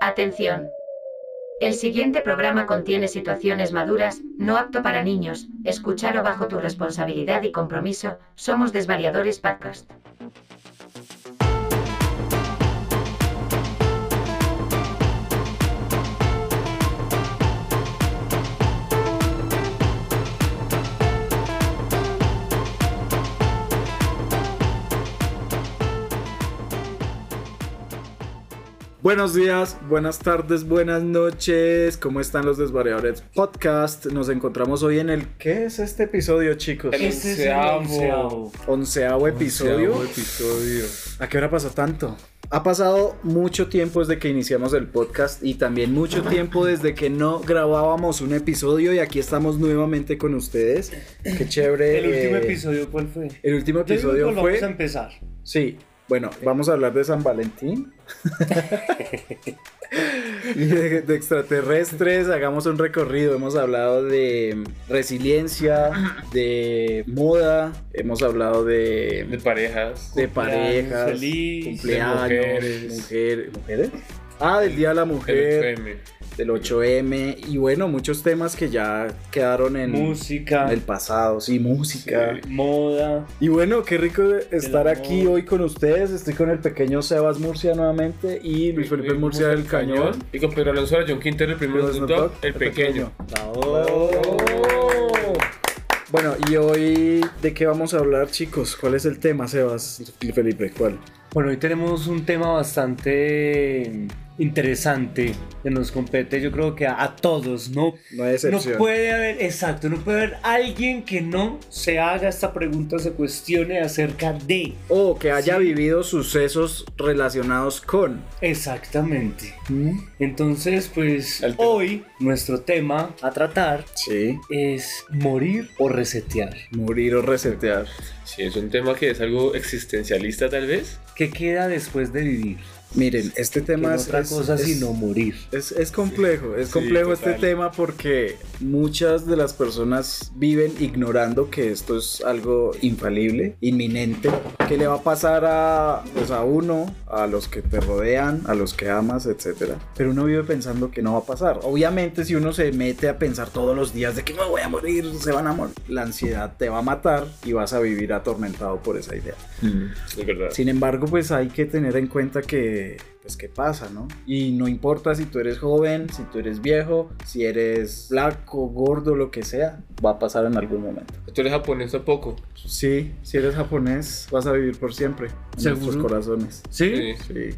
Atención. El siguiente programa contiene situaciones maduras, no apto para niños. Escúchalo bajo tu responsabilidad y compromiso. Somos Desvariadores Podcast. Buenos días, buenas tardes, buenas noches. ¿Cómo están los desvariadores podcast? Nos encontramos hoy en el ¿qué es este episodio, chicos? El Este es el onceavo. Onceavo episodio. Onceavo episodio. ¿A qué hora pasó tanto? Ha pasado mucho tiempo desde que iniciamos el podcast y también mucho tiempo desde que no grabábamos un episodio y aquí estamos nuevamente con ustedes. Qué chévere. El último eh, episodio, ¿cuál fue? El último Yo digo que episodio fue. a empezar. Sí, bueno, vamos a hablar de San Valentín. y de, de extraterrestres, hagamos un recorrido. Hemos hablado de resiliencia, de moda, hemos hablado de, De parejas. de parejas, feliz, de cumpleaños, mujeres. mujer- ¿mujeres? Ah, del Día de la Mujer, El. Del 8M y bueno, muchos temas que ya quedaron en, Música, en el pasado, sí, música. Sí. moda. Y bueno, qué rico estar aquí hoy con ustedes. Estoy con el pequeño Sebas Murcia nuevamente y Luis Felipe Murcia del Cañón. Y con Pedro Alonso John Quintero, el primero Snoop Dogg, Dogg, el pequeño. Bueno, y hoy, ¿de qué vamos a hablar, chicos? ¿Cuál es el tema, Sebas y Felipe? ¿Cuál? Bueno, hoy tenemos un tema bastante interesante que nos compete, yo creo que a, a todos, ¿no? No hay No excepción. puede haber, exacto, no puede haber alguien que no se haga esta pregunta, se cuestione acerca de. O que haya Sí. vivido sucesos relacionados con. Exactamente. Entonces, pues hoy nuestro tema a tratar Sí. es morir o resetear. Morir o resetear. Sí, es un tema que es algo existencialista tal vez. ¿Qué queda después de vivir? Miren, este tema no es. otra es- cosa es- sino morir. Es, es complejo, es Sí, complejo total. este tema porque muchas de las personas viven ignorando que esto es algo infalible, inminente, que le va a pasar a, pues a uno, a los que te rodean, a los que amas, etc. Pero uno vive pensando que no va a pasar. Obviamente si uno se mete a pensar todos los días de que me voy a morir, se van a morir, la ansiedad te va a matar y vas a vivir atormentado por esa idea. Es verdad. Sin embargo, pues hay que tener en cuenta que, pues, qué pasa, ¿no? Y no importa si tú eres joven, si tú eres viejo, si eres flaco, gordo, lo que sea, va a pasar en algún momento. ¿Tú eres japonés o poco? Sí, si eres japonés, vas a vivir por siempre en ¿Seguro? nuestros corazones. ¿Sí? Sí.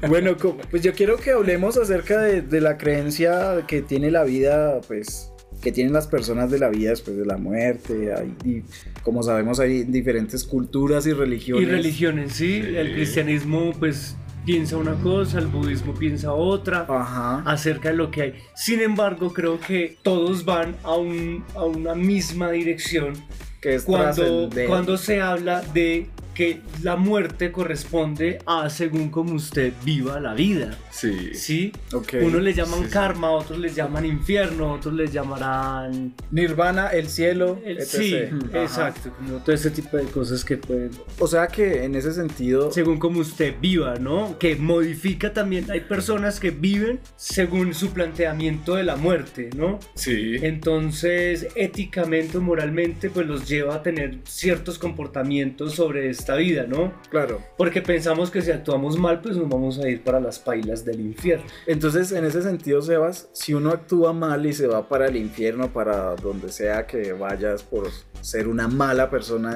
bueno, pues yo quiero que hablemos acerca de, de la creencia que tiene la vida, pues que tienen las personas de la vida después de la muerte. Hay- y como sabemos hay diferentes culturas y religiones. Y religiones, ¿sí? Sí. El cristianismo, pues, piensa una cosa, el budismo piensa otra. Ajá. acerca de lo que hay. Sin embargo, creo que todos van a, un- a una misma dirección Que es cuando, cuando se habla de que la muerte corresponde a según como usted viva la vida. Sí. ¿Sí? Ok. Unos le llaman Sí, sí. karma, otros les llaman infierno, otros les llamarán... Nirvana, el cielo, el- etc. sí, Ajá. exacto, como todo ese tipo de cosas que pueden... O sea que en ese sentido, Según como usted viva, ¿no? Que modifica también, hay personas que viven según su planteamiento de la muerte, ¿no? Sí. Entonces, éticamente o moralmente, pues los lleva a tener ciertos comportamientos sobre esta vida, ¿no? claro. Porque pensamos que si actuamos mal, pues nos vamos a ir para las pailas del infierno. Entonces, en ese sentido, Sebas, si uno actúa mal y se va para el infierno, para donde sea que vayas por ser una mala persona,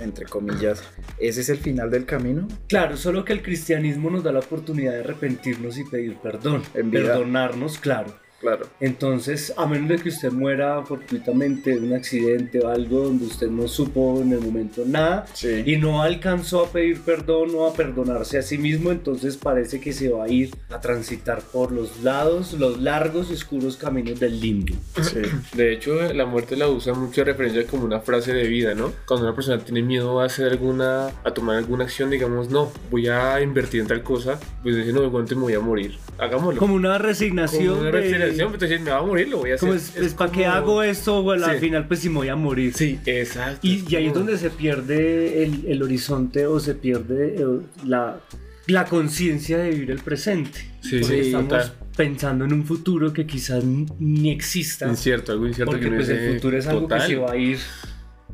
entre comillas, ¿ese es el final del camino? Claro, solo que el cristianismo nos da la oportunidad de arrepentirnos y pedir perdón. En vida. Perdonarnos, claro. Claro. Entonces, a menos de que usted muera fortuitamente de un accidente o algo donde usted no supo en el momento nada Sí. y no alcanzó a pedir perdón o a perdonarse a sí mismo, entonces parece que se va a ir a transitar por los lados, los largos y oscuros caminos del limbo. sí. De hecho, la muerte la usa mucho de referencia como una frase de vida, ¿no? Cuando una persona tiene miedo a hacer alguna, a tomar alguna acción, digamos, no, voy a invertir en tal cosa, pues dice, no, igualmente me voy a morir. Hagámoslo. Como una resignación. Como una de- resignación, pues me va a morir, lo voy a hacer. como es, Es ¿Para qué hago esto? Bueno, al Sí. final, pues si me voy a morir. Sí, exacto. Y, y ahí es donde se pierde el, el horizonte o se pierde eh, la, la conciencia de vivir el presente. Sí, porque sí, estamos total. pensando en un futuro que quizás ni exista. Incierto, algo incierto porque que no pues, es el futuro es algo total. que se va a ir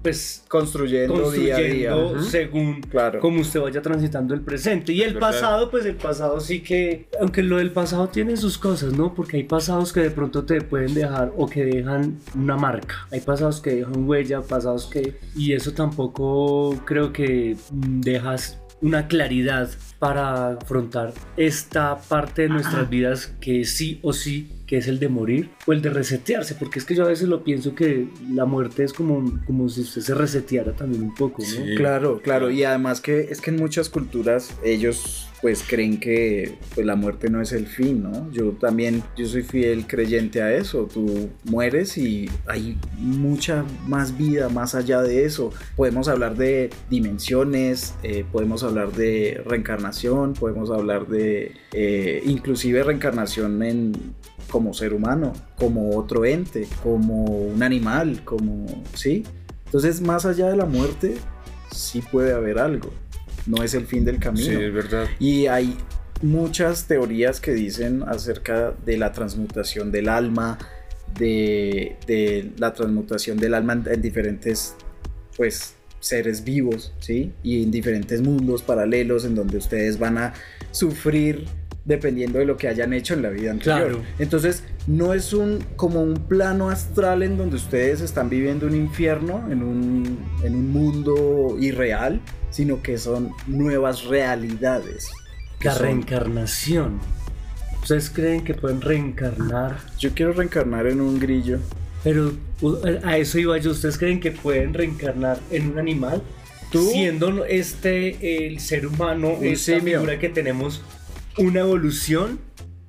pues Construyendo, día a día. construyendo según Claro. como usted vaya transitando el presente. Y el verdad. pasado, pues el pasado sí que, aunque lo del pasado tiene sus cosas, ¿no? Porque hay pasados que de pronto te pueden dejar o que dejan una marca. Hay pasados que dejan huella, pasados que... Y eso tampoco creo que mm, dejas una claridad para afrontar esta parte de nuestras vidas que sí o sí que es el de morir o el de resetearse, porque es que yo a veces lo pienso que la muerte es como, como si usted se reseteara también un poco, ¿no? Sí. Claro, claro, y además que es que en muchas culturas ellos pues creen que pues, la muerte no es el fin, ¿no? Yo también, yo soy fiel creyente a eso, tú mueres y hay mucha más vida más allá de eso. Podemos hablar de dimensiones, eh, podemos hablar de reencarnación, podemos hablar de eh, inclusive reencarnación en como ser humano, como otro ente, como un animal, como, ¿sí? Entonces, más allá de la muerte, sí puede haber algo. No es el fin del camino. Sí, es verdad. Y hay muchas teorías que dicen acerca de la transmutación del alma, de, de la transmutación del alma en, en diferentes, pues, seres vivos, ¿sí? Y en diferentes mundos paralelos en donde ustedes van a sufrir dependiendo de lo que hayan hecho en la vida anterior. Claro. Entonces, no es un como un plano astral en donde ustedes están viviendo un infierno, en un, en un mundo irreal, sino que son nuevas realidades. La son- reencarnación. ¿Ustedes creen que pueden reencarnar? Yo quiero reencarnar en un grillo. Pero a eso iba yo. ¿Ustedes creen que pueden reencarnar en un animal? ¿Tú? Siendo este el ser humano, Un esta simio. figura que tenemos, una evolución.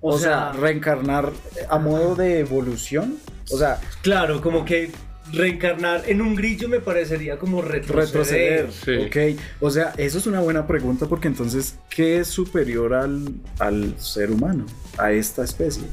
O, sea, reencarnar a modo de evolución. O sea, claro, como que reencarnar en un grillo me parecería como retroceder. retroceder. Sí. Ok. O sea, eso es una buena pregunta porque entonces, ¿qué es superior al, al ser humano? A esta especie.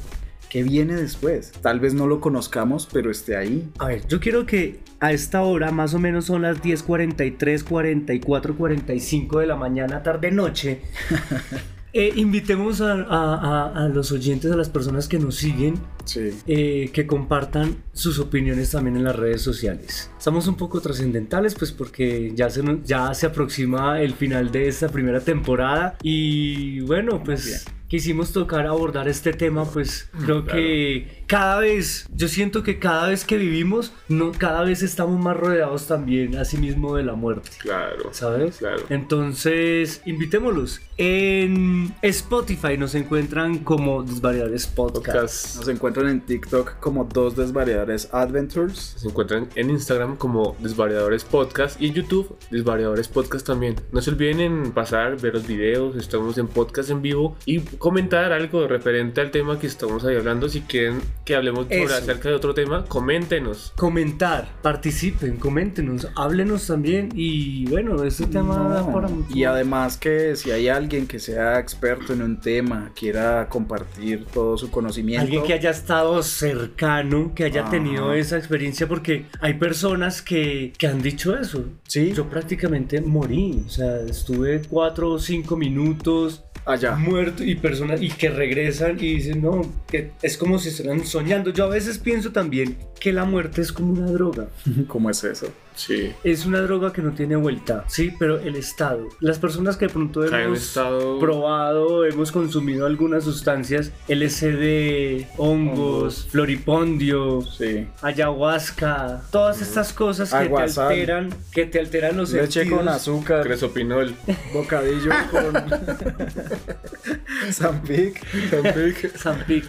¿Qué viene después? Tal vez no lo conozcamos, pero esté ahí. A ver, yo quiero que a esta hora, más o menos son las 10:43, 44, 45 de la mañana, tarde, noche. eh, invitemos a, a- a- a los oyentes, a las personas que nos siguen, Sí. eh, que compartan sus opiniones también en las redes sociales. Estamos un poco trascendentales, pues porque ya se, ya se aproxima el final de esta primera temporada y bueno, pues quisimos tocar abordar este tema, pues creo claro. que cada vez, yo siento que cada vez que vivimos, no, cada vez estamos más rodeados también, asimismo, de la muerte. Claro. ¿Sabes? Claro. Entonces, invitémoslos. En Spotify nos encuentran como Desvariables Podcast. Podcast. Nos encuentran en TikTok como dos desvariadores Adventures. Se encuentran en Instagram como Desvariadores Podcast y en YouTube Desvariadores Podcast también. No se olviden en pasar, ver los videos, estamos en podcast en vivo y comentar algo referente al tema que estamos ahí hablando. Si quieren que hablemos sobre acerca de otro tema, coméntenos. Comentar, participen, coméntenos, háblenos también y bueno, este tema No, da para mucho. Y además que si hay alguien que sea experto en un tema, quiera compartir todo su conocimiento. Alguien que haya estado cercano, que haya Ajá. tenido esa experiencia, porque hay personas que, que han dicho eso. Sí, Yo prácticamente morí, o sea, estuve cuatro o cinco minutos allá. muerto y personas y que regresan y dicen no que es como si estuvieran soñando yo a veces pienso también que la muerte es como una droga ¿Cómo es eso? Sí. es una droga que no tiene vuelta sí pero el estado las personas que de pronto hemos estado. probado hemos consumido algunas sustancias LSD hongos Hongos. floripondio Sí. ayahuasca todas estas cosas que Aguasal. te alteran que te alteran los Leche sentidos con azúcar, Cresopinol. bocadillo con Zampic. Zampic.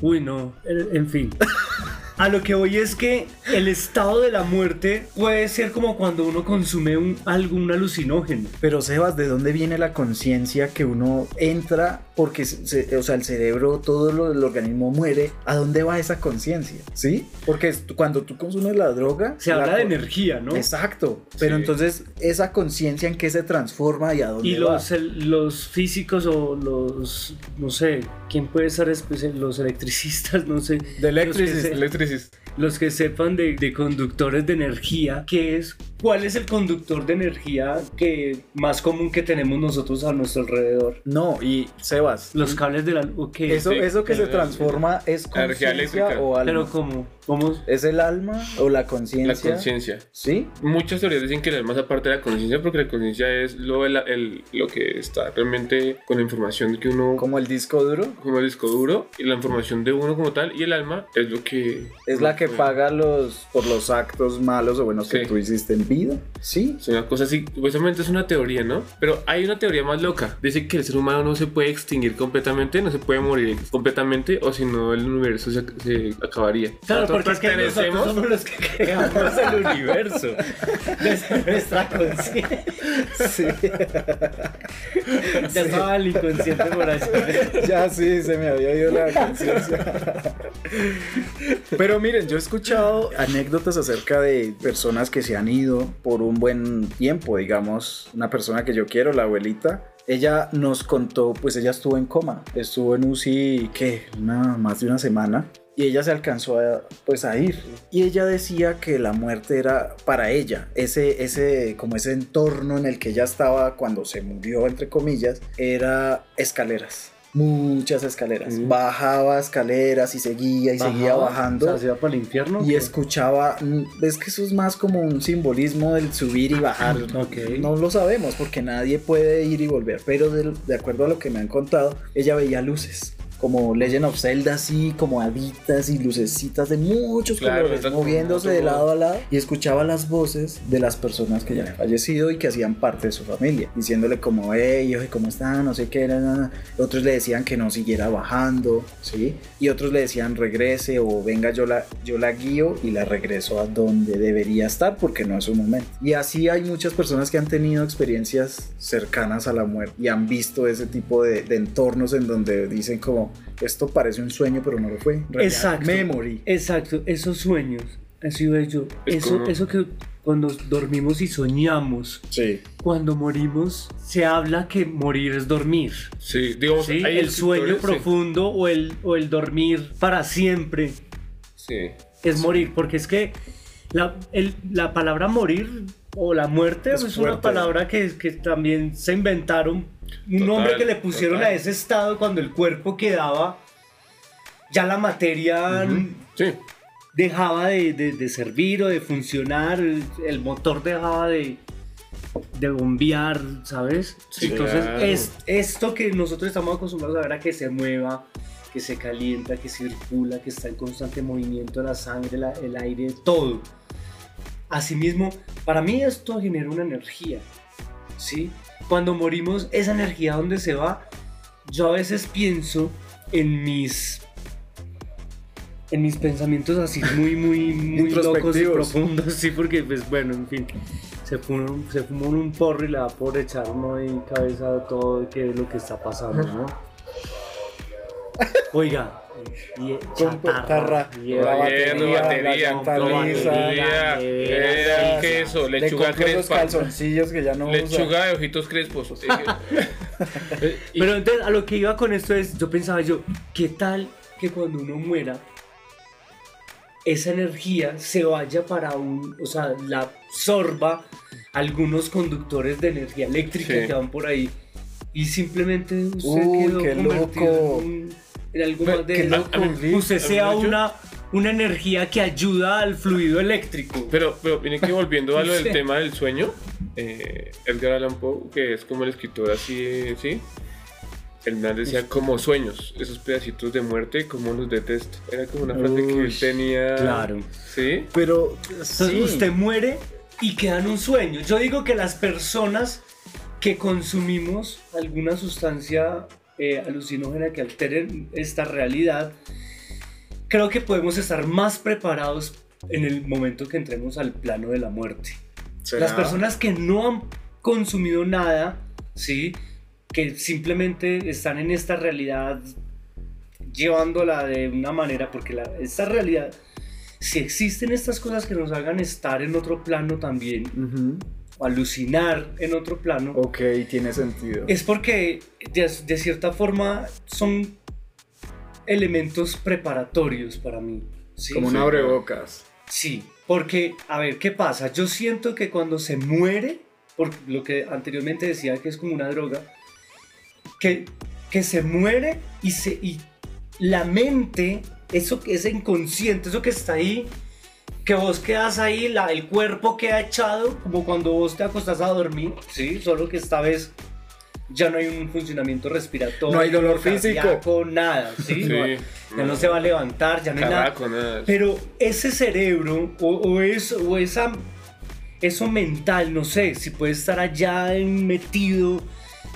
Uy, no. En fin. A lo que voy es que el estado de la muerte puede ser como cuando uno consume un, algún alucinógeno. Pero Sebas, ¿de dónde viene la conciencia que uno entra? Porque, se- o sea, el cerebro, todo lo, el organismo muere. ¿A dónde va esa conciencia? ¿Sí? Porque cuando tú consumes la droga... Se la habla de energía, ¿no? Exacto. Pero Sí. entonces, ¿esa conciencia en qué se transforma y a dónde Y va? los, el- los físicos o los, no sé, ¿quién puede ser? Los electricistas, no sé. De electricis- se- Electricistas. paréntesis. Los que sepan de, de conductores de energía, ¿qué es? ¿Cuál es el conductor de energía que más común que tenemos nosotros a nuestro alrededor? No, y Los cables de la luz. ok. eso, Sí, eso que se transforma es conciencia o alma. Pero como, ¿cómo? ¿Es el alma o la La conciencia? conciencia. ¿Sí? Muchas teorías dicen que el alma es aparte de la conciencia porque la conciencia es lo, el, el- lo que está realmente con la información que uno Como el disco duro. como el disco duro y la información de uno como tal y el alma es lo que Es la que uno- paga los por los actos malos o buenos que Sí. tú hiciste en vida. ¿Sí? Es una cosa así, supuestamente es una teoría, ¿no? Pero hay una teoría más loca. Dice que el ser humano no se puede extinguir completamente, no se puede morir completamente, o si no el universo se, se acabaría. Claro, Nosotros porque es que nosotros somos los que creamos el universo. Nuestra conciencia. Sí. Ya estaba el inconsciente por allá. ya sí, se me había ido la conciencia. Pero miren, yo he escuchado anécdotas acerca de personas que se han ido por un buen tiempo, digamos, una persona que yo quiero, la abuelita. Ella nos contó, pues ella estuvo en coma, estuvo en UCI, ¿qué? Más de una semana. Y ella se alcanzó a, pues, a ir. Y ella decía que la muerte era para ella, ese, ese, como ese entorno en el que ella estaba cuando se murió, entre comillas, era escaleras. Muchas escaleras. Mm. Bajaba escaleras y seguía y seguía bajando. ¿se para el infierno? Y escuchaba, mm, es que eso es más como un simbolismo del subir y bajar. Ok. No lo sabemos porque nadie puede ir y volver, pero de, de acuerdo a lo que me han contado, ella veía luces. Como Legend of Zelda, así como haditas y lucecitas de muchos Claro, colores moviéndose de lado a lado y escuchaba las voces de las personas que ya habían fallecido y que hacían parte de su familia, diciéndole como, hey, ¿cómo están? No sé qué, na, na". otros le decían que no siguiera bajando, ¿sí? Y otros le decían regrese o venga, yo la, yo la guío y la regreso a donde debería estar porque no es su momento. Y así hay muchas personas que han tenido experiencias cercanas a la muerte y han visto ese tipo de, de entornos en donde dicen como, esto parece un sueño pero no lo fue. Exacto. Me morí. Exacto, esos sueños. Así veo yo. Es Eso, como- eso que cuando dormimos y soñamos, Sí. cuando morimos, se habla que morir es dormir. Sí, digamos, ¿sí? El sueño sí. profundo o, el, o el dormir para siempre Sí. es morir, porque es que la, el- la palabra morir o la muerte Es es, una palabra que, que también se inventaron, un Total, nombre que le pusieron total. a ese estado cuando el cuerpo quedaba, ya la materia Sí. dejaba de, de- de servir o de funcionar, el, el motor dejaba de, de bombear, ¿sabes? Sí, Entonces, claro. es esto que nosotros estamos acostumbrados a ver a que se mueva, que se calienta, que circula, que está en constante movimiento la sangre, la- el aire, todo. Asimismo, para mí esto genera una energía, ¿sí? Cuando morimos, esa energía, ¿dónde se va? Yo a veces pienso en mis en mis pensamientos así muy, muy, muy locos y profundos, sí, porque pues bueno, en fin, se fumó, se fumó un porro y le da por echar uno ahí cabeza todo de qué es lo que está pasando, ¿no? Oiga, y Con chatarra, la Hierro, batería, batería, la queso, Le lechuga los calzoncillos que ya no usa. Lechuga de ojitos crespos. Eh, Pero entonces a lo que iba con esto es, yo pensaba yo, ¿qué tal que cuando uno muera, esa energía se vaya para un, o sea, la absorba algunos conductores de energía eléctrica Sí. que van por ahí y simplemente usted Uy, quedó qué convertido loco. en, un- en Pero, de qué eso. loco, a una, una energía que ayuda al fluido eléctrico. Pero, pero viene que volviendo a lo del tema del sueño, eh, Edgar Allan Poe, que es como el escritor así, ¿sí? El man decía como sueños, esos pedacitos de muerte, como los detesto. Era como una frase que él tenía. claro. Sí. Pero sí. usted muere y queda en un sueño. Yo digo que las personas que consumimos alguna sustancia eh, alucinógena que altere esta realidad, creo que podemos estar más preparados en el momento que entremos al plano de la muerte. ¿Será? Las personas que no han consumido nada, ¿sí? que simplemente están en esta realidad llevándola de una manera, porque la- esta realidad, si existen estas cosas que nos hagan estar en otro plano también, Ujú. O alucinar en otro plano, Ok, tiene sentido. es porque de, de cierta forma son elementos preparatorios para mí. ¿sí? Como un abrebocas. Sí, porque, a ver, ¿qué pasa? Yo siento que cuando se muere, por lo que anteriormente decía que es como una droga, que, que se muere y, se, y la mente, eso que es inconsciente, eso que está ahí, que vos quedas ahí, la, el cuerpo queda echado, como cuando vos te acostás a dormir, ¿sí? Solo que esta vez ya no hay un funcionamiento respiratorio. No hay dolor físico. Nada, ¿sí? Sí. No ya no se va a levantar, ya no hay nada. Nada. Pero ese cerebro o, o eso, o esa, eso mental, no sé, si puede estar allá metido,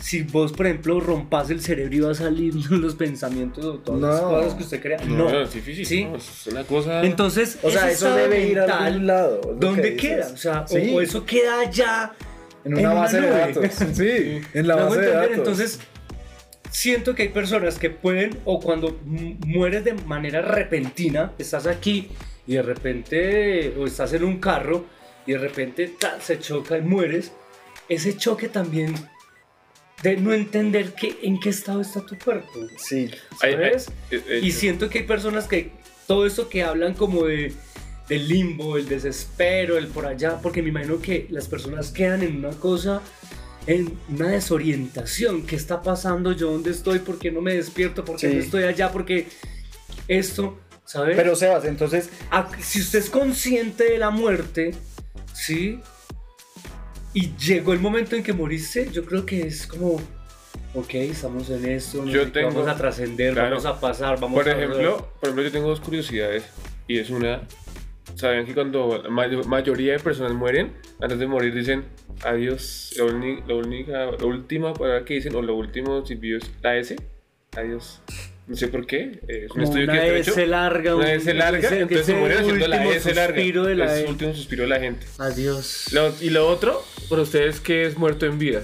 si vos, por ejemplo, rompas el cerebro y va a salir los pensamientos o todas las No. cosas que usted crea. No, No. no, es difícil. Sí. no, es una cosa. Entonces, O sea, eso debe ir a algún lado. que ¿Dónde dices. queda? O sea, o- Sí. o, eso queda allá. en una en una base de datos. Sí, en la ¿Me hago base de datos. Entonces, siento que hay personas que pueden, o cuando mu- mueres de manera repentina, estás aquí y de repente, o estás en un carro y de repente ta, se choca y mueres, ese choque también de no entender que, en qué estado está tu cuerpo. sí. ¿sabes? eh, eh, Y siento que hay personas que todo eso que hablan como de del limbo, el desespero, el por allá, porque me imagino que las personas quedan en una cosa, en una desorientación. ¿Qué está pasando? ¿Yo dónde estoy? ¿Por qué no me despierto? ¿Por qué Sí. no estoy allá? Porque esto, ¿sabes? Pero Sebas, entonces, Ah, si usted es consciente de la muerte, ¿sí? Y llegó el momento en que moriste, yo creo que es como, ok, estamos en esto, no Yo tengo- vamos a trascender, claro. vamos a pasar, vamos por a... ejemplo, por ejemplo, yo tengo dos curiosidades. Y es una. ¿Saben que cuando la may- mayoría de personas mueren, antes de morir dicen adiós? La, única, la última palabra que dicen, o lo último silbido es la S. Adiós. No sé por qué. eh, Es un Como estudio una que está hecho. S larga, Una un- S larga, ese- entonces se ese mueren haciendo la último S larga. suspiro de la es el último suspiro de la gente. Adiós. Lo- y lo otro, para ustedes, ¿qué es muerto en vida?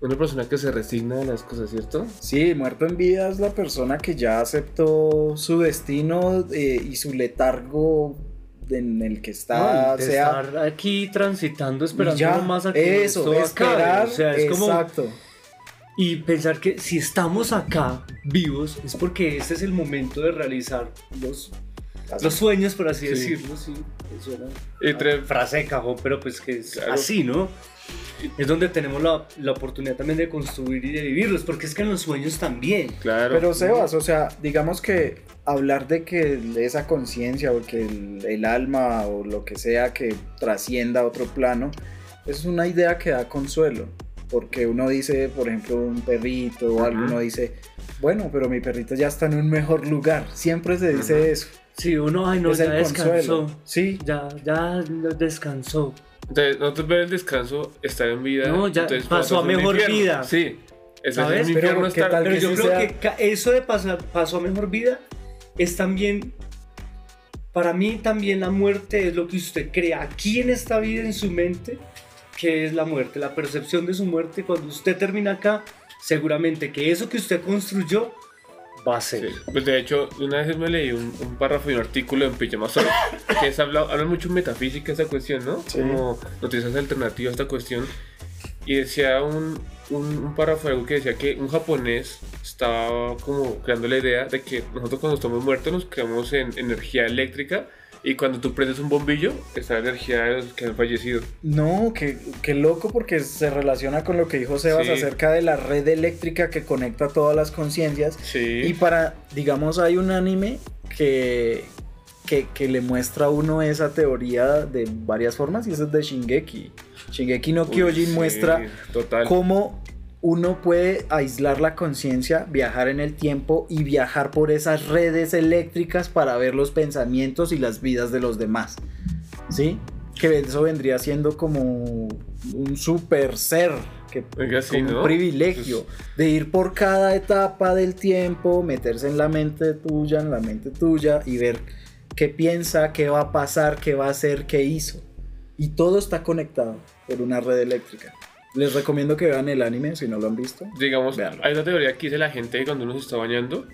Una persona que se resigna a las cosas, ¿cierto? sí, muerto en vida es la persona que ya aceptó su destino eh, y su letargo en el que está, No, sea estar aquí transitando, esperando ya, más a que eso, esto acabe. esperar, O sea, es como exacto. Y pensar que si estamos acá vivos es porque este es el momento de realizar los, los sueños, por así Sí. decirlo. Sí, eso era Entre- una frase de cajón, pero pues que es Claro. así, ¿no? Es donde tenemos la, la oportunidad también de construir y de vivirlos, porque es que en los sueños también. Claro. Pero Sebas, o sea, digamos que hablar de que esa conciencia o que el, el alma o lo que sea que trascienda a otro plano, es una idea que da consuelo. Porque uno dice, por ejemplo, un perrito o algo, uno dice, bueno, pero mi perrito ya está en un mejor lugar. Siempre se dice Ujú. eso. Sí, uno, ay, no, es ya descansó. consuelo. Sí, Ya, ya descansó. Entonces, nosotros ver el descanso, estar en vida. No, ya entonces, pasó a mejor vida. Sí. Es ¿Sabes? un Pero, infierno ¿qué estar. tal Pero yo creo sea- que eso de pasar paso a mejor vida es también, para mí también la muerte es lo que usted crea aquí en esta vida, en su mente, que es la muerte, la percepción de su muerte. Cuando usted termina acá, seguramente que eso que usted construyó va a ser. Sí, Pues de hecho, una vez me leí un, un párrafo y un artículo en Pijama Sol que es habla, habla mucho en metafísica esa cuestión, ¿no? Sí. Como noticias alternativas a esta cuestión. Y decía un, un, un párrafo algo que decía que un japonés estaba como creando la idea de que nosotros cuando estamos muertos nos creamos en energía eléctrica y cuando tú prendes un bombillo está la energía de los que han fallecido. No, qué, qué loco porque se relaciona con lo que dijo Sebas Sí. acerca de la red eléctrica que conecta todas las conciencias. Sí. Y para, digamos, hay un anime que, que, que le muestra a uno esa teoría de varias formas y ese es de Shingeki. Shingeki no Uy, Kyojin sí, muestra total. cómo uno puede aislar la conciencia, viajar en el tiempo y viajar por esas redes eléctricas para ver los pensamientos y las vidas de los demás. ¿Sí? Que eso vendría siendo como un super ser, que Oiga, sí, como ¿no? un privilegio de ir por cada etapa del tiempo, meterse en la mente tuya, en la mente tuya y ver qué piensa, qué va a pasar, qué va a hacer, qué hizo. Y todo está conectado por una red eléctrica. Les recomiendo que vean el anime si no lo han visto. Digamos, Véanlo. hay una teoría que dice la gente que cuando uno se está bañando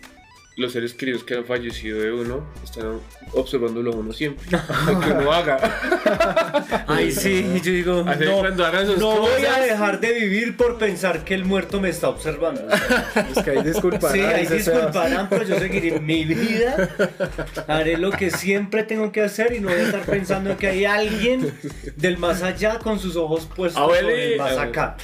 los seres queridos que han fallecido de uno están observándolo a uno siempre. Lo que uno haga. Ay, sí, yo digo, Así no, cuando hagan sus no voy a cosas. dejar de vivir por pensar que el muerto me está observando. Es que ahí disculparán. Sí, ahí disculparán, pero yo seguiré mi vida. Haré lo que siempre tengo que hacer y no voy a estar pensando que hay alguien del más allá con sus ojos puestos Abuelo sobre el más acá.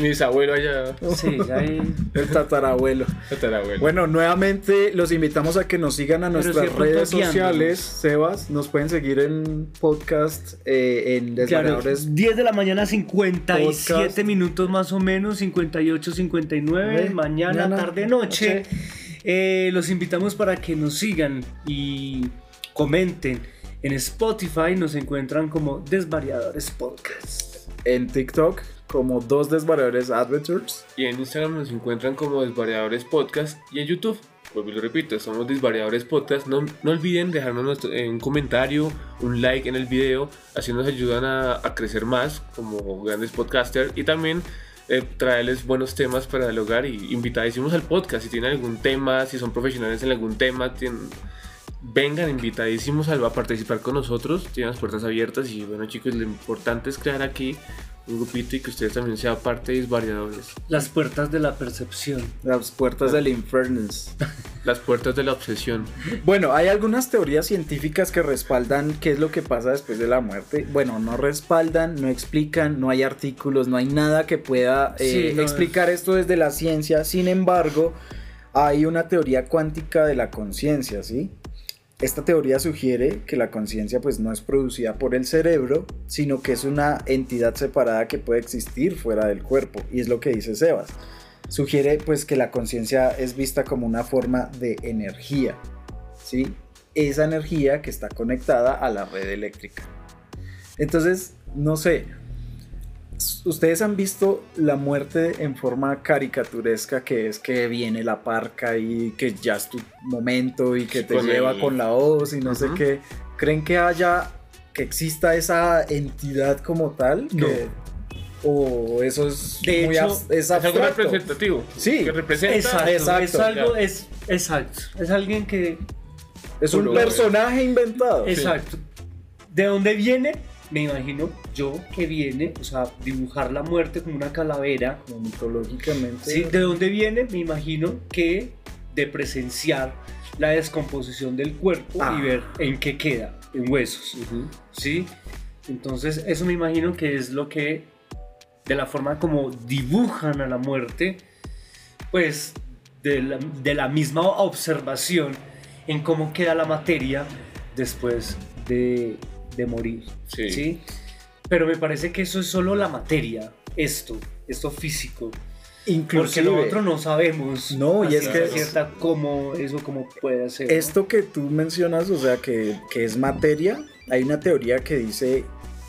Mis abuelos allá. Sí, ya ahí. El tatarabuelo. Tatarabuelo. Bueno, nuevamente los invitamos a que nos sigan a nuestras redes sociales. Sebas, nos pueden seguir en podcast, eh, en Claro, Desvariadores 10 de la mañana, 57 Podcast. minutos más o menos, 58, 59, Eh, mañana, mañana, tarde, noche. noche. Eh, los invitamos para que nos sigan y comenten. En Spotify nos encuentran como Desvariadores Podcast. en TikTok como dos desvariadores adventures. Y en Instagram nos encuentran como Desvariadores Podcast y en YouTube, pues lo repito, somos Desvariadores Podcast. No, no olviden dejarnos nuestro- eh, un comentario, un like en el video, así nos ayudan a, a crecer más como grandes podcasters y también eh, traerles buenos temas para dialogar y invitadísimos al podcast. Si tienen algún tema, si son profesionales en algún tema, vengan invitadísimos a, a participar con nosotros. Tienen las puertas abiertas y bueno chicos, lo importante es crear aquí un grupito y que ustedes también sean parte de Desvariadores. Las puertas de la percepción. Las puertas del infierno. Las puertas de la obsesión. Bueno, hay algunas teorías científicas que respaldan qué es lo que pasa después de la muerte. Bueno, no respaldan, no explican, no hay artículos, no hay nada que pueda eh, Sí, no, explicar esto desde la ciencia. Sin embargo, hay una teoría cuántica de la conciencia, ¿sí? Esta teoría sugiere que la conciencia pues no es producida por el cerebro, sino que es una entidad separada que puede existir fuera del cuerpo, y es lo que dice Sebas. Sugiere pues que la conciencia es vista como una forma de energía, ¿sí? Esa energía que está conectada a la red eléctrica. Entonces, no sé, ustedes han visto la muerte en forma caricaturesca que es que viene la parca y que ya es tu momento y que te Con lleva el- con la hoz y no sé qué. ¿Creen que haya, que exista esa entidad como tal? No. Que- o eso es De muy hecho, es Es algo representativo. Sí. Que representa. Exacto, exacto, es algo, ya. es exacto. Es alguien que Es un personaje inventado. Exacto. ¿De dónde viene? Me imagino yo que viene, o sea, dibujar la muerte como una calavera. Como mitológicamente. ¿sí? ¿De dónde viene? Me imagino que de presenciar la descomposición del cuerpo Ah. y ver en qué queda, en huesos. ¿Sí? Entonces, eso me imagino que es lo que, de la forma como dibujan a la muerte, pues de la, de la misma observación en cómo queda la materia después de, de morir. Sí. ¿sí? Pero me parece que eso es solo la materia, esto, esto físico. Porque Inclusive, nosotros no sabemos No, y es que- cierta cómo eso cómo puede ser. ¿no? esto que tú mencionas, o sea, que, que es materia, hay una teoría que dice,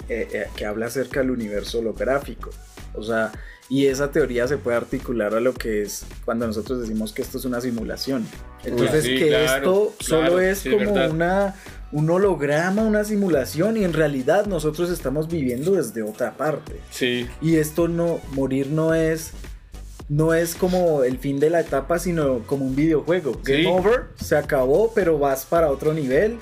eh, eh, que habla acerca del universo holográfico. O sea, y esa teoría se puede articular a lo que es cuando nosotros decimos que esto es una simulación. Entonces, sí, que claro, esto solo claro, es sí, como verdad. una, un holograma, una simulación, y en realidad nosotros estamos viviendo desde otra parte. Sí. Y esto no, morir no es, no es como el fin de la etapa, sino como un videojuego. Game Sí. over, se acabó, pero vas para otro nivel.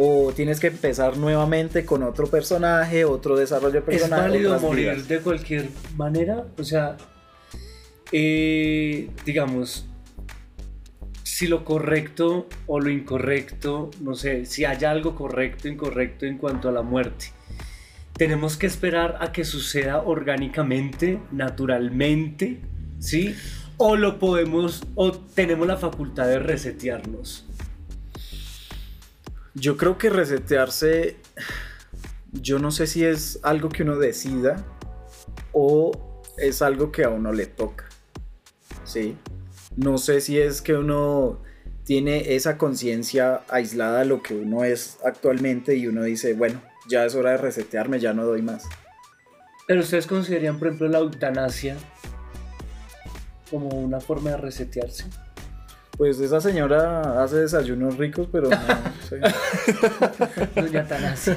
O tienes que empezar nuevamente con otro personaje, otro desarrollo de ¿Es válido morir vidas. de cualquier manera? O sea, eh, digamos, si lo correcto o lo incorrecto, no sé, si hay algo correcto o incorrecto en cuanto a la muerte. Tenemos que esperar a que suceda orgánicamente, naturalmente, ¿sí? O lo podemos, o tenemos la facultad de resetearnos. Yo creo que resetearse, yo no sé si es algo que uno decida o es algo que a uno le toca. Sí. No sé si es que uno tiene esa conciencia aislada de lo que uno es actualmente y uno dice, bueno, ya es hora de resetearme, ya no doy más. Pero ustedes considerarían, por ejemplo, la eutanasia como una forma de resetearse. Pues esa señora hace desayunos ricos, pero no sé. Doña Tanasia.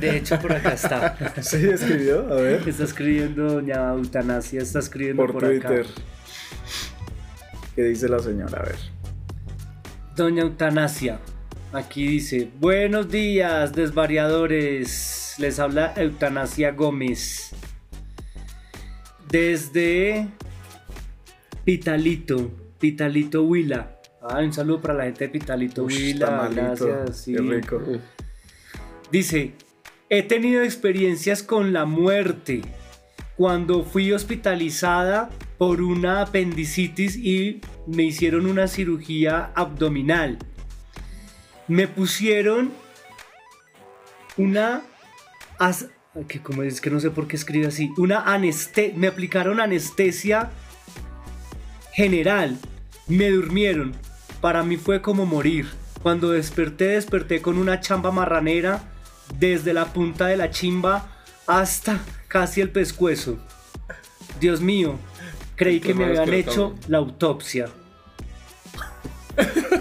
De hecho, por acá está. Sí, escribió, a ver. Está escribiendo Doña Eutanasia, está escribiendo Por por, Twitter. acá. ¿Qué dice la señora? A ver. Doña Eutanasia. Aquí dice, buenos días, desvariadores. Les habla Eutanasia Gómez. Desde Pitalito, Pitalito Huila. Ah, un saludo para la gente de Pitalito Ush, Huila. Gracias. sí. Qué rico. Dice, he tenido experiencias con la muerte. Cuando fui hospitalizada por una apendicitis y me hicieron una cirugía abdominal. Me pusieron una... as- que como es que no sé por qué escribe así. Una anestesia... Me aplicaron anestesia general. Me durmieron. Para mí fue como morir. Cuando desperté, desperté con una chamba marranera desde la punta de la chimba hasta casi el pescuezo. Dios mío, creí que me habían hecho la autopsia.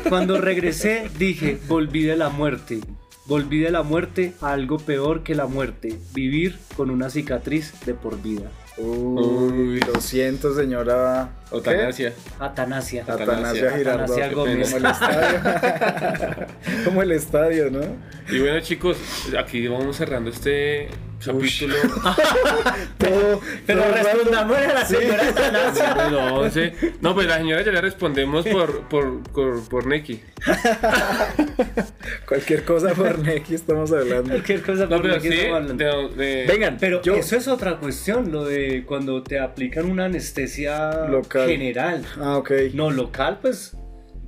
Cuando regresé, dije, volví de la muerte. Volví de la muerte a algo peor que la muerte. Vivir con una cicatriz de por vida. Uy, lo siento, señora. Eutanasia. Atanasia. ¿Qué? Atanasia Girardot. Atanasia Gómez. Como el estadio. Como el estadio, ¿no? Y bueno chicos, aquí vamos cerrando este capítulo Todo, Pero todo raro. respondamos a la señora 11. No, pues la señora ya le respondemos por, por, por, por Neki. Cualquier cosa por Neki estamos hablando. Cualquier cosa No, por pero sí, estamos hablando. de- de- Vengan, Pero yo. eso es otra cuestión, lo de cuando te aplican una anestesia Local. general. Ah, ok. No, local, pues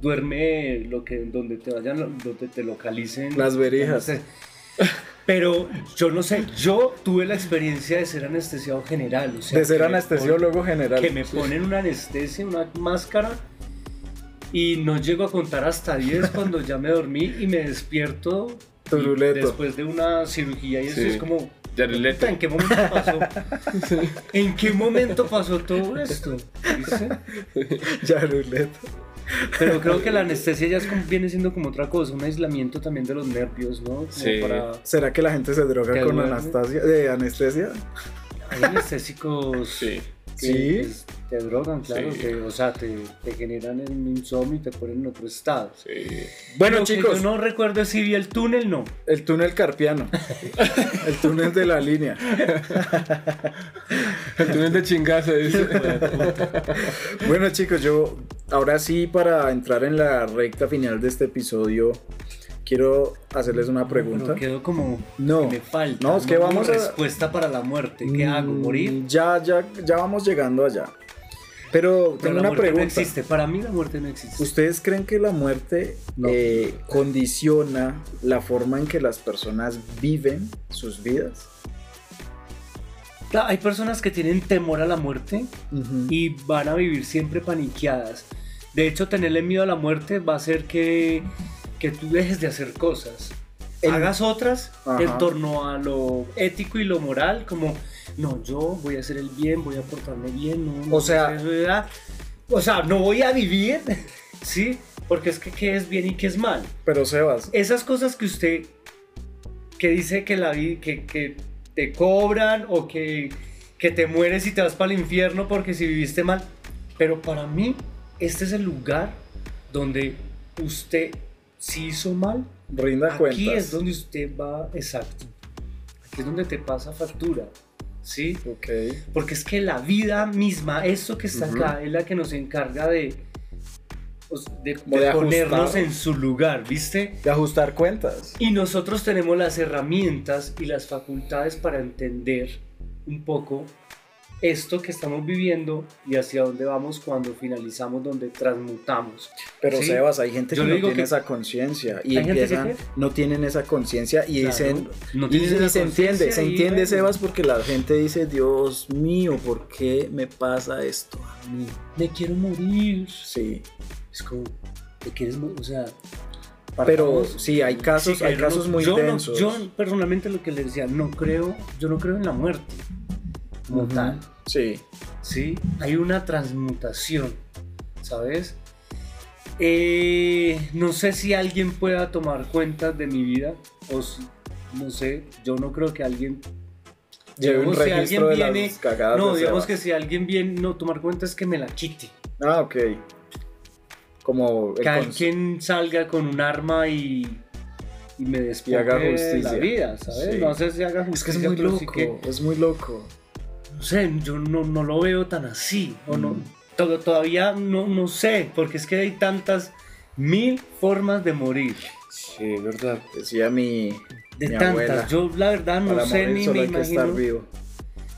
duerme lo que donde te vayan, donde te localicen. Las verijas. Pero yo no sé, yo tuve la experiencia de ser anestesiado general. O sea, De ser anestesiólogo ponen- general. Que me ponen una anestesia, una máscara. Y no llego a contar hasta 10 cuando ya me dormí y me despierto. Turuleto. Después de una cirugía y eso Sí. es como... ¿En qué momento pasó? ¿En qué momento pasó todo esto? ¿Viste? Ya. Pero creo que la anestesia ya es como- viene siendo como otra cosa, un aislamiento también de los nervios, ¿no? Como Sí. para... ¿Será que la gente se droga ¿Te con anastasia, de anestesia? Hay anestésicos Sí. que Sí. pues, te drogan, claro, Sí. que, o sea, te, te generan un insomnio y te ponen en otro estado. Sí. Bueno, chicos, yo no recuerdo si vi el túnel, no. el túnel carpiano. el túnel de la línea. El túnel de chingazo. dice. Bueno, chicos, yo ahora sí, para entrar en la recta final de este episodio, quiero hacerles una pregunta. Pero quedó como No, que me falta. no, es que vamos a- respuesta para la muerte. ¿Qué hago? Mm, ¿Morir? Ya, ya, ya vamos llegando allá. Pero Pero tengo la una muerte pregunta. no existe. Para mí la muerte no existe. ¿Ustedes creen que la muerte No. eh, condiciona la forma en que las personas viven sus vidas? Claro, Hay personas que tienen temor a la muerte y van a vivir siempre paniqueadas. De hecho, tenerle miedo a la muerte va a hacer que, que tú dejes de hacer cosas. En- Hagas otras Ajá. en torno a lo ético y lo moral, como, no, yo voy a hacer el bien, voy a portarme bien, no, no O sea- o sea, no voy a vivir, ¿sí? Porque es que qué es bien y qué es mal. Pero Sebas, Esas cosas que usted, que dice que la vi- que, que te cobran o que, que te mueres y te vas para el infierno porque si viviste mal. Pero para mí, este es el lugar donde usted, si hizo mal, rinda aquí cuentas. es donde usted va, exacto. Aquí es donde te pasa factura. ¿Sí? Ok. Porque es que la vida misma, eso que está acá, es la que nos encarga de, pues, de, de de ponernos en su lugar, ¿viste? De ajustar cuentas. Y nosotros tenemos las herramientas y las facultades para entender un poco esto que estamos viviendo y hacia dónde vamos cuando finalizamos, donde transmutamos. Pero Sí. Sebas, hay gente Yo que no tiene que- esa conciencia y ¿Hay gente que empiezan, no tienen esa conciencia y Claro, dicen, no y, y se entiende, se entiende. Sebas porque la gente dice, Dios mío, ¿por qué me pasa esto a mí? Me quiero morir. Sí, Es como, ¿te quieres morir? O sea, pero sí, hay casos, Sí, hay casos no- muy yo no- densos. yo personalmente lo que le decía, no creo, yo no creo en la muerte como tal. Sí, ¿sí? Hay una transmutación, ¿sabes? Eh, no sé si alguien pueda tomar cuenta de mi vida, o si- no sé, yo no creo que alguien... lleve un si de alguien viene... las cagadas No, digamos que si alguien viene, no, tomar cuenta es que me la quite, Ah, ok. como cons- quien salga con un arma y, y me despoje haga de justicia. la vida, ¿sabes? Sí. No sé si haga Es justicia, que es muy loco, sí que- es muy loco. No sé, yo no, no lo veo tan así, o no, Mm. to- todavía no, no sé, porque es que hay tantas mil formas de morir, Sí, es verdad. Decía mi, de mi tantas, abuela. yo la verdad no sé ni me estar imagino, vivo.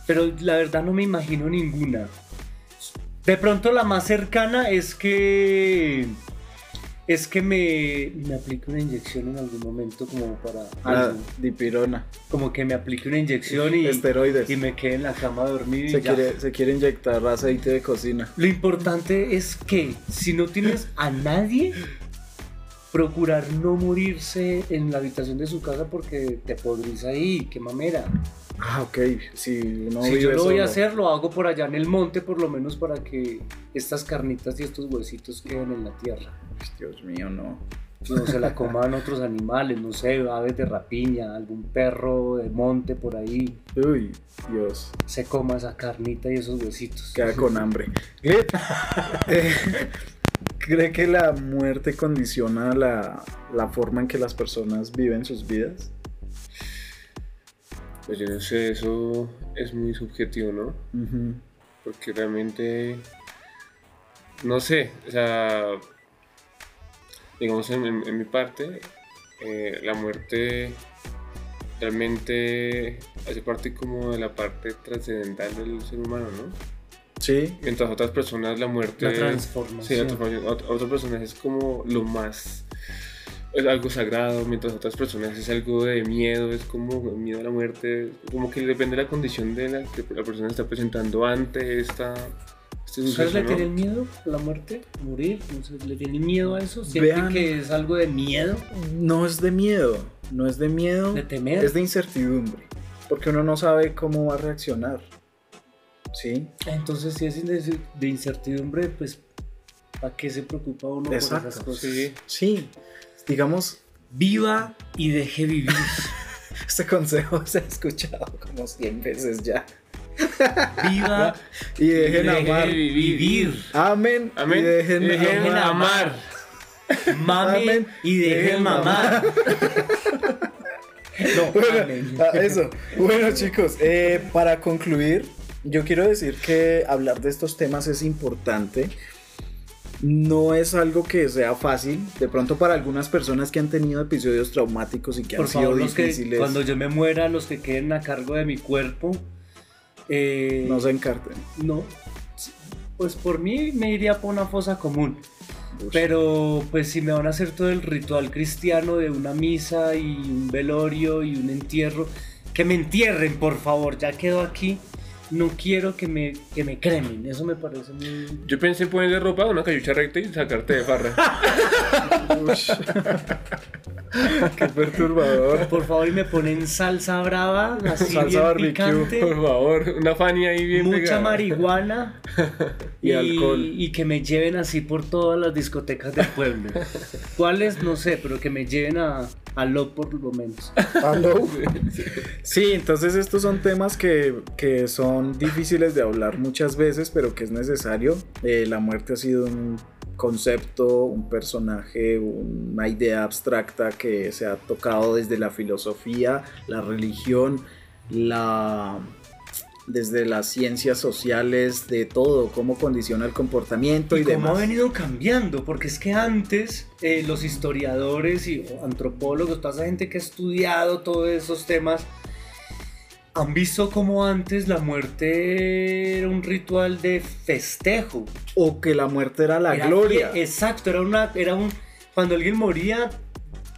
pero la verdad no me imagino ninguna. De pronto la más cercana es que es que me, me aplique una inyección en algún momento como para La algo. dipirona, como que me aplique una inyección y, esteroides. y me quede en la cama dormido y se, ya. quiere, se quiere inyectar aceite de cocina. Lo importante es que si no tienes a nadie, procurar no morirse en la habitación de su casa porque te podrís ahí, qué mamera. Ah, ok. Si uno si yo lo voy a hacer, lo hago por allá en el monte, por lo menos para que estas carnitas y estos huesitos queden en la tierra. Dios mío, no. No se la coman otros animales, no sé, aves de rapiña, algún perro de monte por ahí, Uy, Dios. se coma esa carnita y esos huesitos. Queda con hambre. ¿Cree, eh, ¿cree que la muerte condiciona la, la forma en que las personas viven sus vidas? Pues yo no sé, eso es muy subjetivo, ¿no? Porque realmente, no sé, o sea, digamos en, en- en mi parte, eh, la muerte realmente hace parte como de la parte trascendental del ser humano, ¿no? Sí, Mientras otras personas la muerte... La Sí, transformación. otra, ot- otras personas es como lo más... Es algo sagrado, mientras otras personas es algo de miedo, es como miedo a la muerte, como que depende de la condición de la que la persona está presentando ante esta... Este ¿Ustedes suceso, le ¿no? tienen miedo a la muerte? ¿Morir? ¿Le tienen miedo a eso? ¿Sienten Vean- que es algo de miedo? no es de miedo, no es de miedo, ¿De temer? es de incertidumbre, porque uno no sabe cómo va a reaccionar. ¿Sí? Entonces, si es de de incertidumbre, pues, ¿para qué se preocupa uno por esas Exacto. cosas? Sí. Sí, digamos, Viva y deje vivir. este consejo se ha escuchado como 100 veces ya. Viva Y dejen y amar. vivir. Amén. Amén. Y dejen, Dejen amar. amar. Mame Amén. y deje Dejen mamar. no, Bueno, amén. ah, eso. Bueno, chicos, eh, para concluir, yo quiero decir que hablar de estos temas es importante. No es algo que sea fácil. De pronto para algunas personas que han tenido episodios traumáticos y que Por han sido favor, los que, difíciles, cuando yo me muera, los que queden a cargo de mi cuerpo, eh, no se encarten. no, pues por mí me iría por una fosa común. Pero pues si me van a hacer todo el ritual cristiano de una misa y un velorio y un entierro, que me entierren, por favor, ya quedo aquí. No quiero que me, que me cremen, eso me parece muy... Yo pensé en ponerle ropa, una cachucha recta y sacarte de farra. Qué perturbador. Por favor, y me ponen salsa brava, así Salsa bien barbecue, picante, Por favor, una Fanny ahí bien mucha pegada. marihuana Y alcohol. y que me lleven así por todas las discotecas del pueblo. ¿Cuáles? No sé, pero que me lleven a, a Lot por lo menos. Aló. Sí, entonces estos son temas que, que son difíciles de hablar muchas veces, pero que es necesario. Eh, la muerte ha sido un concepto, un personaje, una idea abstracta que se ha tocado desde la filosofía, la religión, la desde las ciencias sociales, de todo, cómo condiciona el comportamiento y, y cómo demás. ha venido cambiando, porque es que antes eh, los historiadores y antropólogos, toda esa gente que ha estudiado todos esos temas, han visto cómo antes la muerte era un ritual de festejo. O que la muerte era la Era gloria. Exacto, era una, era un, cuando alguien moría,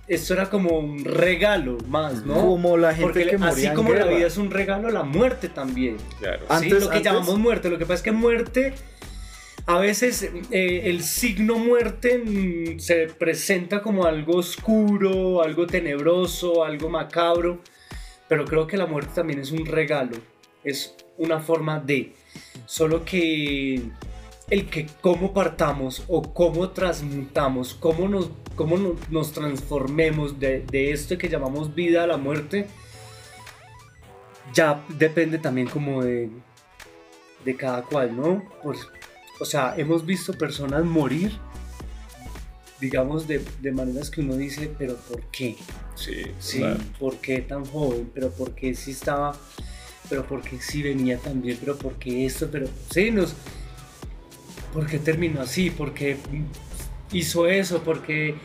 esto era como un regalo más, ¿no? Como la gente Porque que moría así en como la vida es un regalo, la muerte también. Claro. Sí, Antes- lo que antes- llamamos muerte. Lo que pasa es que muerte, a veces eh, el signo muerte mm, se presenta como algo oscuro, algo tenebroso, algo macabro. Pero creo que la muerte también es un regalo. Es una forma de. Solo que el que cómo partamos o cómo transmutamos, cómo nos, cómo no- nos transformemos de, de esto que llamamos vida a la muerte, ya depende también como de, de cada cual, ¿no? Pues, o sea, hemos visto personas morir digamos, de, de maneras que uno dice, pero ¿por qué? Sí, Sí, claro. ¿por qué tan joven? Pero ¿por qué sí estaba? Pero ¿por qué sí venía tan bien? Pero ¿por qué esto? Pero sí, nos... ¿Por qué terminó así? ¿Por qué hizo eso? ¿Por qué,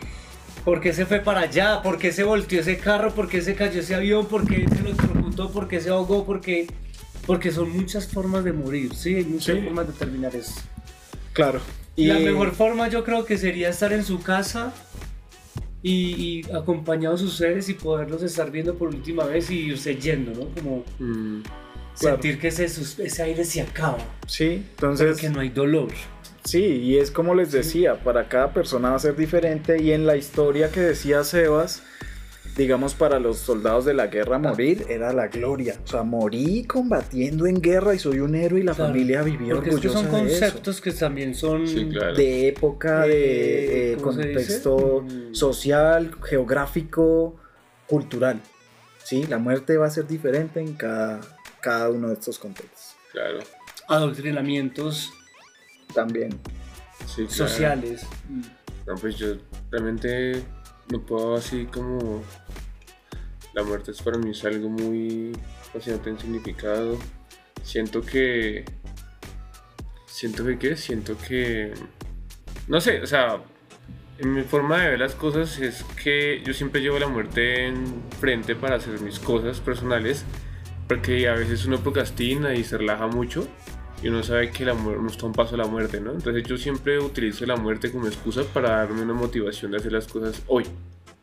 por qué se fue para allá? ¿Por qué se volteó ese carro? ¿Por qué se cayó ese avión? ¿Por qué se lo electrocutó? ¿Por qué se ahogó? ¿Por qué? Porque son muchas formas de morir, sí, hay muchas formas de terminar eso. Claro. Y La mejor forma yo creo que sería estar en su casa y, y acompañado de sus seres y poderlos estar viendo por última vez y irse yendo, ¿no? Como Mm, Claro. sentir que ese, ese aire se acaba, Sí, entonces... que no hay dolor. Sí, y es como les decía, para cada persona va a ser diferente y en la historia que decía Sebas, digamos para los soldados de la guerra morir era la gloria, o sea, morí combatiendo en guerra y soy un héroe y la Claro, familia estos orgullosa son de eso. conceptos que también son... Sí, claro. De época, de Eh, eh, ¿cómo se contexto? Mm. social, geográfico, cultural. Sí, la muerte va a ser diferente en cada, cada uno de estos contextos. claro. Adoctrinamientos También. Sí, claro. sociales. No, pues yo realmente no puedo así como... La muerte es para mí es algo muy fascinante en significado. Siento que... Siento que qué? Siento que... No sé, o sea... En mi forma de ver las cosas es que yo siempre llevo la muerte enfrente para hacer mis cosas personales. Porque a veces uno procrastina y se relaja mucho y uno sabe que la uno está a un paso a la muerte, ¿no? Entonces yo siempre utilizo la muerte como excusa para darme una motivación de hacer las cosas hoy.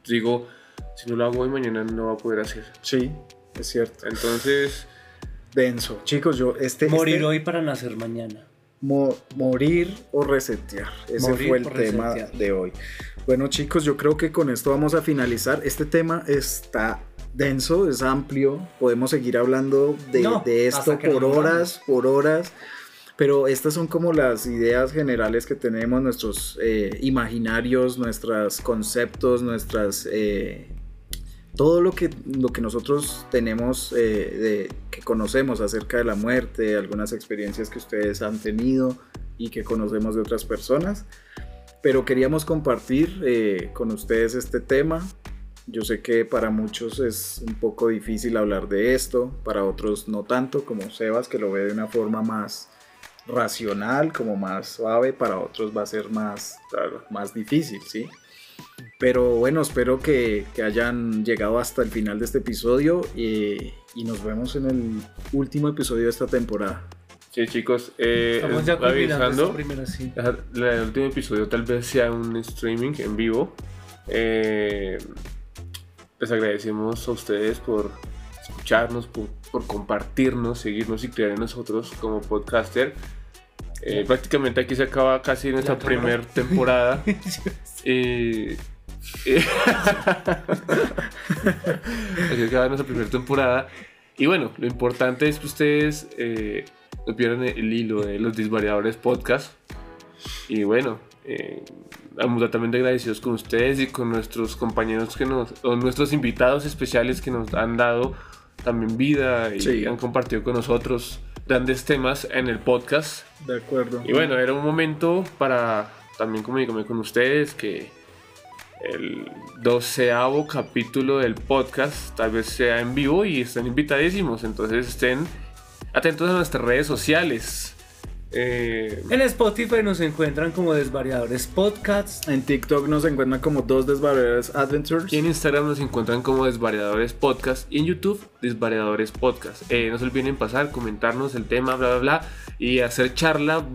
Digo, si no lo hago hoy, mañana no va a poder hacer. Sí, es cierto. Entonces, Denso. Chicos, yo este... Morir este- hoy para nacer mañana. Mo- morir o resetear. Ese Morir fue el tema resetear. de hoy. Bueno chicos, yo creo que con esto vamos a finalizar. Este tema está denso, es amplio. Podemos seguir hablando de, No, de esto por horas, por horas. Pero estas son como las ideas generales que tenemos, nuestros eh, imaginarios, nuestros conceptos, nuestras... eh, todo lo que, lo que nosotros tenemos, eh, de, que conocemos acerca de la muerte, algunas experiencias que ustedes han tenido y que conocemos de otras personas. Pero queríamos compartir eh, con ustedes este tema. Yo sé que para muchos es un poco difícil hablar de esto, para otros no tanto, como Sebas, que lo ve de una forma más racional, como más suave, para otros va a ser más, más difícil, ¿sí? Pero bueno, espero que, que hayan llegado hasta el final de este episodio eh, y nos vemos en el último episodio de esta temporada. Sí, chicos, eh, Estamos ya avisando. primera sí. El último episodio tal vez sea un streaming en vivo. Eh, les agradecemos a ustedes por escucharnos, por, por compartirnos, seguirnos y creer en nosotros como podcaster. Eh, prácticamente aquí se acaba casi nuestra primera temporada. Eh, eh, aquí se acaba nuestra primera temporada. Y bueno, lo importante es que ustedes eh, no pierdan el hilo de los disvariadores podcast. Y bueno, eh, totalmente agradecidos con ustedes y con nuestros compañeros que nos, o nuestros invitados especiales que nos han dado también vida y Sí. han compartido con nosotros grandes temas en el podcast. De acuerdo. Y bueno, era un momento para también comunicarme con ustedes que el doceavo capítulo del podcast tal vez sea en vivo y están invitadísimos. Entonces estén atentos a nuestras redes sociales. Eh, En Spotify nos encuentran como Desvariadores Podcasts. En TikTok nos encuentran como dos desvariadas adventures. y en Instagram nos encuentran como Desvariadores Podcast y en YouTube Desvariadores Podcast. Eh, no se olviden pasar, comentarnos el tema, bla, bla, bla, y hacer charla.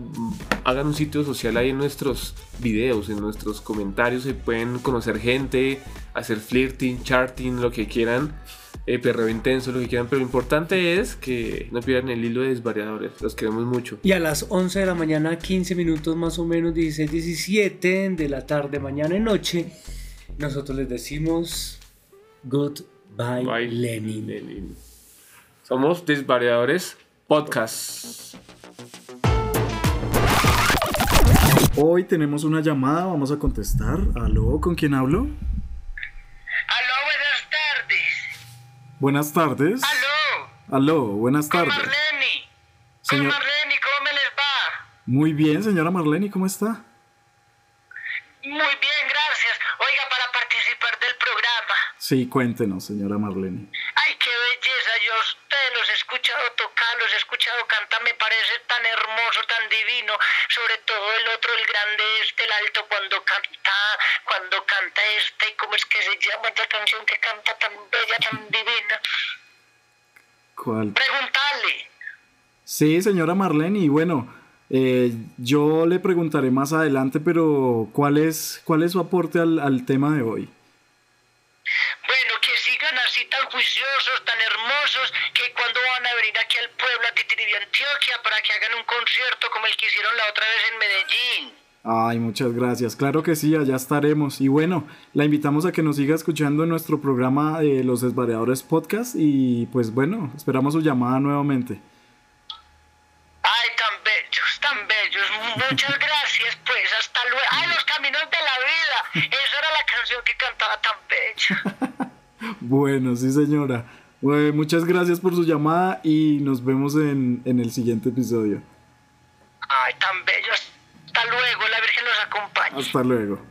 Hagan un sitio social ahí en nuestros videos, en nuestros comentarios. Y pueden conocer gente, hacer flirting, charting, lo que quieran. Eh, perreo intenso, lo que quieran. Pero lo importante es que no pierdan el hilo de Desvariadores. Los queremos mucho. Y a las 11 de la mañana, 15 minutos más o menos, 16, 17 de la tarde, mañana y noche, nosotros les decimos Goodbye Bye, Lenin. Lenin. Somos Desvariadores Podcast. Hoy tenemos una llamada, vamos a contestar. ¿Aló? ¿Con quién hablo? Aló, buenas tardes. Buenas tardes. Aló, Aló, buenas con tardes. Marlene. Señor- Con Marlene, ¿cómo me les va? Muy bien, señora Marlene, ¿cómo está? Muy bien, gracias. Oiga, para participar del programa. Sí, cuéntenos, señora Marlene. Ay, qué belleza. Yo a ustedes los he escuchado tocar, los he escuchado cantar. Me parece tan hermoso, tan divino. Sobre todo el otro, el grande este, el alto, cuando canta, cuando canta este, ¿cómo es que se llama esta canción que canta tan bella, tan divina? ¿Cuál? Preguntarle. Sí, señora Marlene, y bueno, eh, yo le preguntaré más adelante, pero ¿cuál es, cuál es su aporte al, al tema de hoy? Bueno, que sigan así tan juiciosos, tan hermosos, que cuando van a venir aquí al pueblo, a Titiribí, Antioquia, para que hagan un concierto como el que hicieron la otra vez en Medellín. Ay, muchas gracias. Claro que sí, allá estaremos. Y bueno, la invitamos a que nos siga escuchando en nuestro programa de Los Desvariadores Podcast. Y pues bueno, esperamos su llamada nuevamente. Ay, tan bellos, tan bellos. Muchas gracias, pues, hasta luego. Ay, los caminos de la vida. Esa era la canción que cantaba tan bella. Bueno, sí, señora. Bueno, muchas gracias por su llamada y nos vemos en, en el siguiente episodio. Tan bellos. Hasta luego, la Virgen los acompañe. Hasta luego.